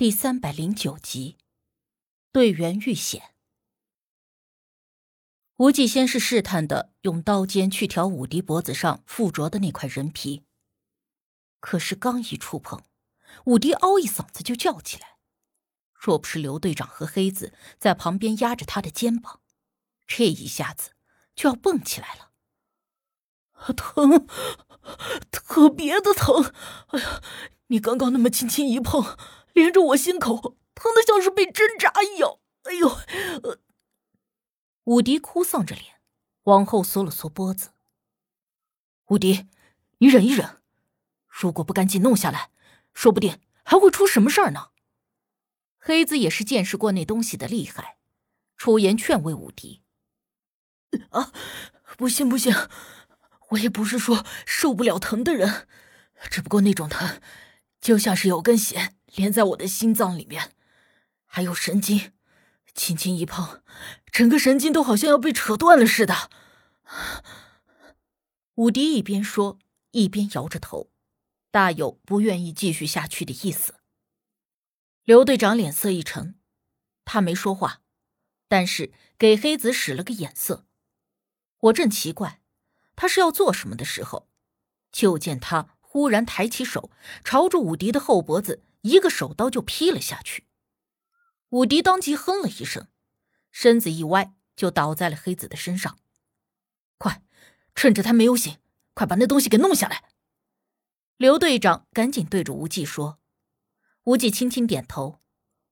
第三百零九集，队员遇险。无忌先是试探的用刀尖去挑武迪脖子上附着的那块人皮，可是刚一触碰，武迪嗷一嗓子就叫起来。若不是刘队长和黑子在旁边压着他的肩膀，这一下子就要蹦起来了。疼，特别的疼！哎呀，你刚刚那么轻轻一碰。连着我心口，疼的像是被针扎一样。哎呦！呃，武迪哭丧着脸，往后缩了缩脖子。武迪，你忍一忍，如果不赶紧弄下来，说不定还会出什么事儿呢。黑子也是见识过那东西的厉害，出言劝慰武迪：“啊，不行不行，我也不是说受不了疼的人，只不过那种疼，就像是有根弦。”连在我的心脏里面，还有神经，轻轻一碰，整个神经都好像要被扯断了似的。武迪一边说，一边摇着头，大有不愿意继续下去的意思。刘队长脸色一沉，他没说话，但是给黑子使了个眼色。我正奇怪他是要做什么的时候，就见他忽然抬起手，朝着武迪的后脖子。一个手刀就劈了下去，武迪当即哼了一声，身子一歪，就倒在了黑子的身上。快，趁着他没有醒，快把那东西给弄下来！刘队长赶紧对着无忌说。无忌轻轻点头。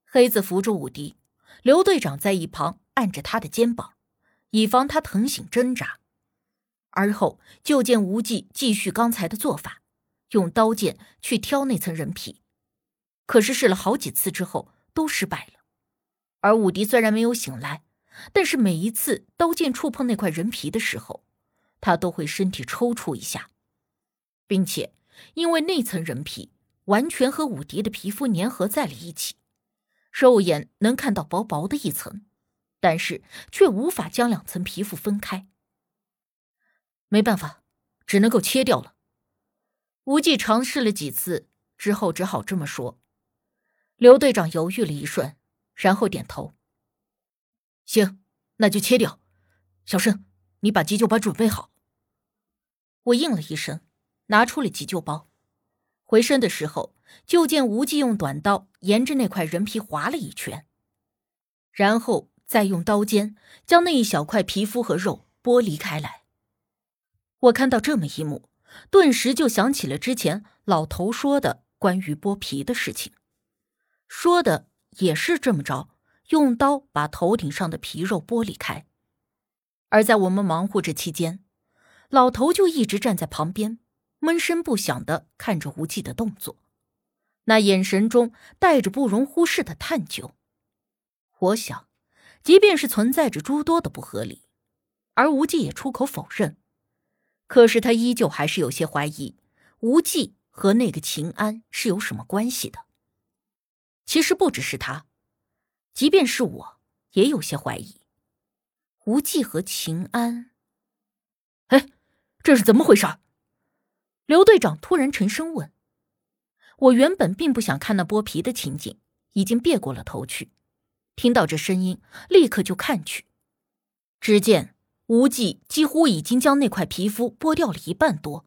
黑子扶住武迪，刘队长在一旁按着他的肩膀，以防他疼醒挣扎。而后就见无忌继续刚才的做法，用刀剑去挑那层人皮。可是试了好几次之后都失败了，而武迪虽然没有醒来，但是每一次刀剑触碰那块人皮的时候，他都会身体抽搐一下，并且因为那层人皮完全和武迪的皮肤粘合在了一起，肉眼能看到薄薄的一层，但是却无法将两层皮肤分开。没办法，只能够切掉了。无忌尝试了几次之后，只好这么说。刘队长犹豫了一瞬，然后点头：“行，那就切掉。小申，你把急救包准备好。”我应了一声，拿出了急救包。回身的时候，就见无忌用短刀沿着那块人皮划了一圈，然后再用刀尖将那一小块皮肤和肉剥离开来。我看到这么一幕，顿时就想起了之前老头说的关于剥皮的事情。说的也是这么着，用刀把头顶上的皮肉剥离开。而在我们忙活着期间，老头就一直站在旁边，闷声不响的看着无忌的动作，那眼神中带着不容忽视的探究。我想，即便是存在着诸多的不合理，而无忌也出口否认，可是他依旧还是有些怀疑无忌和那个秦安是有什么关系的。其实不只是他，即便是我也有些怀疑，无忌和秦安。哎，这是怎么回事？刘队长突然沉声问。我原本并不想看那剥皮的情景，已经别过了头去。听到这声音，立刻就看去，只见无忌几乎已经将那块皮肤剥掉了一半多，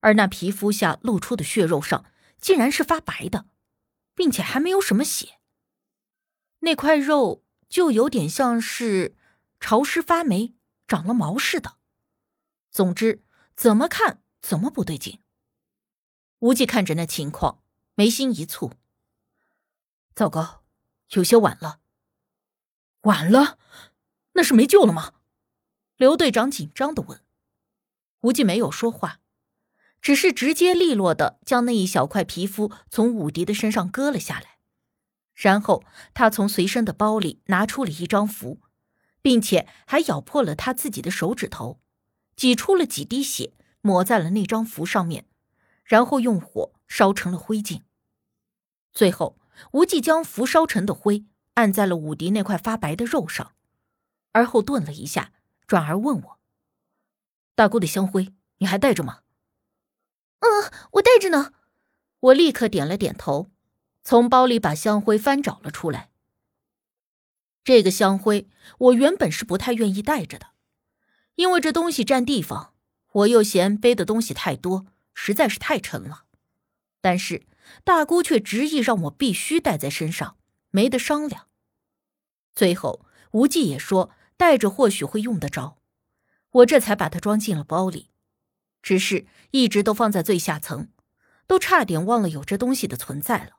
而那皮肤下露出的血肉上，竟然是发白的。并且还没有什么血，那块肉就有点像是潮湿发霉、长了毛似的。总之，怎么看怎么不对劲。无忌看着那情况，眉心一蹙：“糟糕，有些晚了。晚了，那是没救了吗？”刘队长紧张的问。无忌没有说话。只是直接利落的将那一小块皮肤从武迪的身上割了下来，然后他从随身的包里拿出了一张符，并且还咬破了他自己的手指头，挤出了几滴血，抹在了那张符上面，然后用火烧成了灰烬。最后，无忌将符烧成的灰按在了武迪那块发白的肉上，而后顿了一下，转而问我：“大姑的香灰你还带着吗？”嗯，我带着呢。我立刻点了点头。从包里把香灰翻找了出来。这个香灰我原本是不太愿意带着的，因为这东西占地方，我又嫌背的东西太多，实在是太沉了。但是大姑却执意让我必须带在身上，没得商量。最后无忌也说带着或许会用得着，我这才把它装进了包里，只是一直都放在最下层，都差点忘了有这东西的存在了。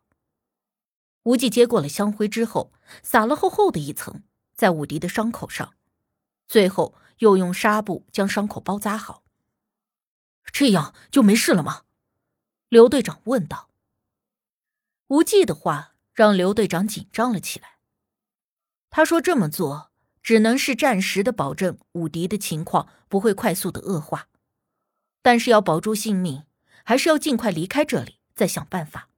无忌接过了香灰之后，撒了厚厚的一层在武迪的伤口上，最后又用纱布将伤口包扎好。这样就没事了吗？刘队长问道。无忌的话让刘队长紧张了起来。他说：“这么做只能是暂时的保证武迪的情况不会快速的恶化，但是要保住性命，还是要尽快离开这里，再想办法。”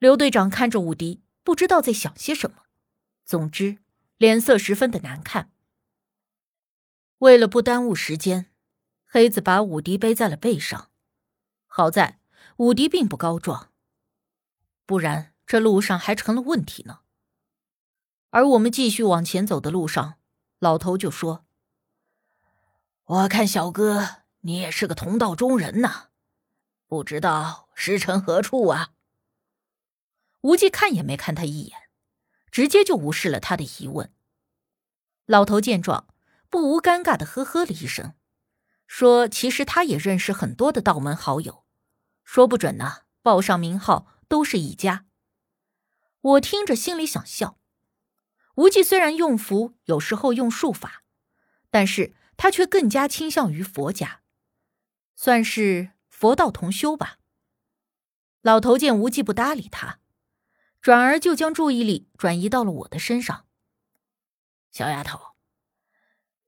刘队长看着武迪，不知道在想些什么，总之脸色十分的难看。为了不耽误时间，黑子把武迪背在了背上。好在武迪并不高壮，不然这路上还成了问题呢。而我们继续往前走的路上，老头就说：“我看小哥你也是个同道中人呐，不知道师承何处啊？”无忌看也没看他一眼，直接就无视了他的疑问。老头见状，不无尴尬的呵呵了一声，说：“其实他也认识很多的道门好友，说不准呢，报上名号都是一家。”我听着心里想笑。无忌虽然用符，有时候用术法，但是他却更加倾向于佛家，算是佛道同修吧。老头见无忌不搭理他。转而就将注意力转移到了我的身上。小丫头，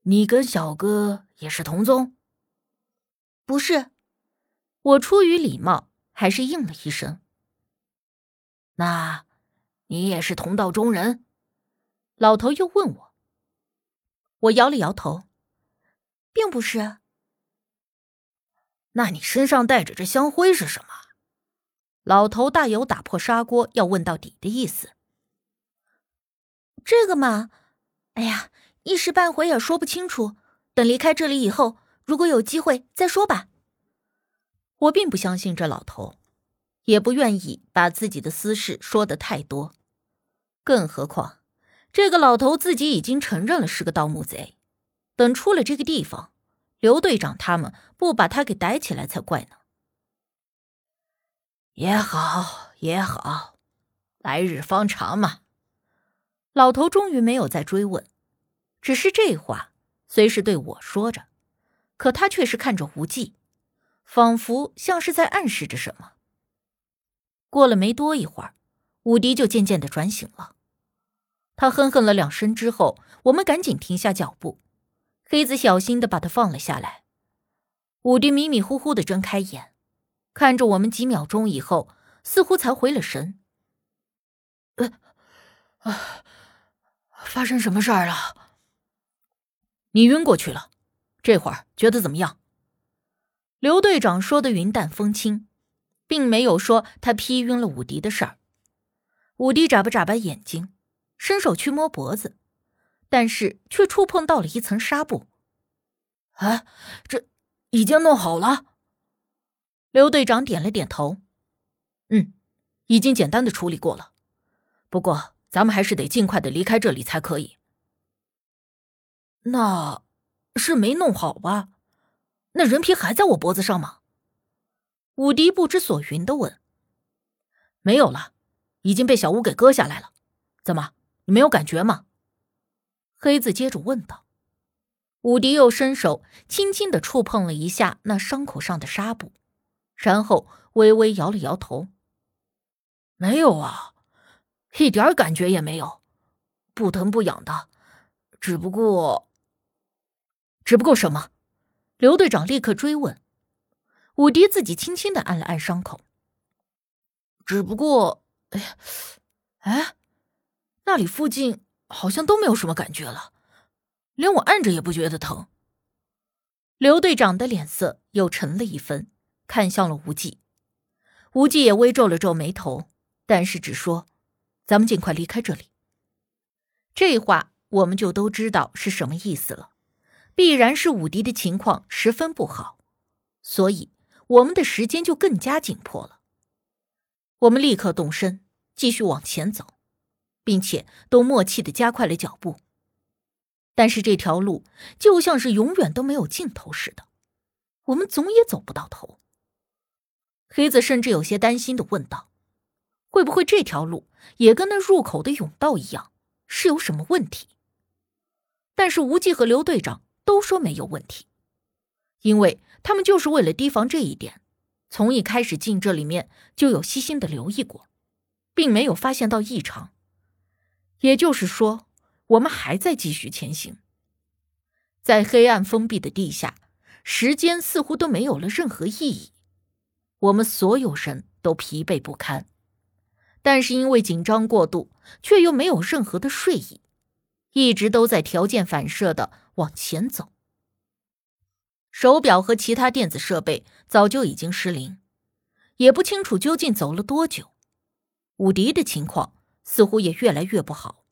你跟小哥也是同宗？不是，我出于礼貌还是应了一声。那，你也是同道中人？老头又问我。我摇了摇头，并不是。那你身上带着这香灰是什么？老头大有打破砂锅要问到底的意思。这个嘛，哎呀，一时半会也说不清楚。等离开这里以后，如果有机会再说吧。我并不相信这老头，也不愿意把自己的私事说的太多。更何况，这个老头自己已经承认了是个盗墓贼。等出了这个地方，刘队长他们不把他给逮起来才怪呢。也好也好，来日方长嘛。老头终于没有再追问，只是这话虽是对我说着，可他却是看着无忌，仿佛像是在暗示着什么。过了没多一会儿，武迪就渐渐的转醒了，他哼哼了两声之后，我们赶紧停下脚步，黑子小心的把他放了下来。武迪迷迷糊糊的睁开眼。看着我们几秒钟以后，似乎才回了神。呃，啊，发生什么事儿了？你晕过去了，这会儿觉得怎么样？刘队长说的云淡风轻，并没有说他劈晕了武迪的事儿。武迪眨巴眨巴眼睛，伸手去摸脖子，但是却触碰到了一层纱布。啊，这已经弄好了。刘队长点了点头，嗯，已经简单的处理过了。不过咱们还是得尽快的离开这里才可以。那，是没弄好吧？那人皮还在我脖子上吗？武迪不知所云的问。没有了，已经被小屋给割下来了。怎么，你没有感觉吗？黑子接着问道。武迪又伸手轻轻的触碰了一下那伤口上的纱布。然后微微摇了摇头，没有啊，一点感觉也没有，不疼不痒的，只不过，只不过什么？刘队长立刻追问。武迪自己轻轻的按了按伤口，只不过，哎呀，哎，那里附近好像都没有什么感觉了，连我按着也不觉得疼。刘队长的脸色又沉了一分。看向了无忌，无忌也微皱了皱眉头，但是只说：“咱们尽快离开这里。”这话我们就都知道是什么意思了，必然是武迪的情况十分不好，所以我们的时间就更加紧迫了。我们立刻动身，继续往前走，并且都默契的加快了脚步。但是这条路就像是永远都没有尽头似的，我们总也走不到头。黑子甚至有些担心的问道：“会不会这条路也跟那入口的甬道一样，是有什么问题？”但是无忌和刘队长都说没有问题，因为他们就是为了提防这一点，从一开始进这里面就有细心的留意过，并没有发现到异常。也就是说。我们还在继续前行，在黑暗封闭的地下，时间似乎都没有了任何意义。我们所有人都疲惫不堪，但是因为紧张过度，却又没有任何的睡意，一直都在条件反射的往前走。手表和其他电子设备早就已经失灵，也不清楚究竟走了多久。武迪的情况似乎也越来越不好。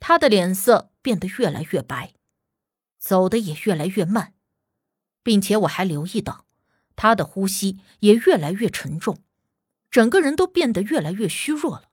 他的脸色变得越来越白，走的也越来越慢，并且我还留意到，他的呼吸也越来越沉重，整个人都变得越来越虚弱了。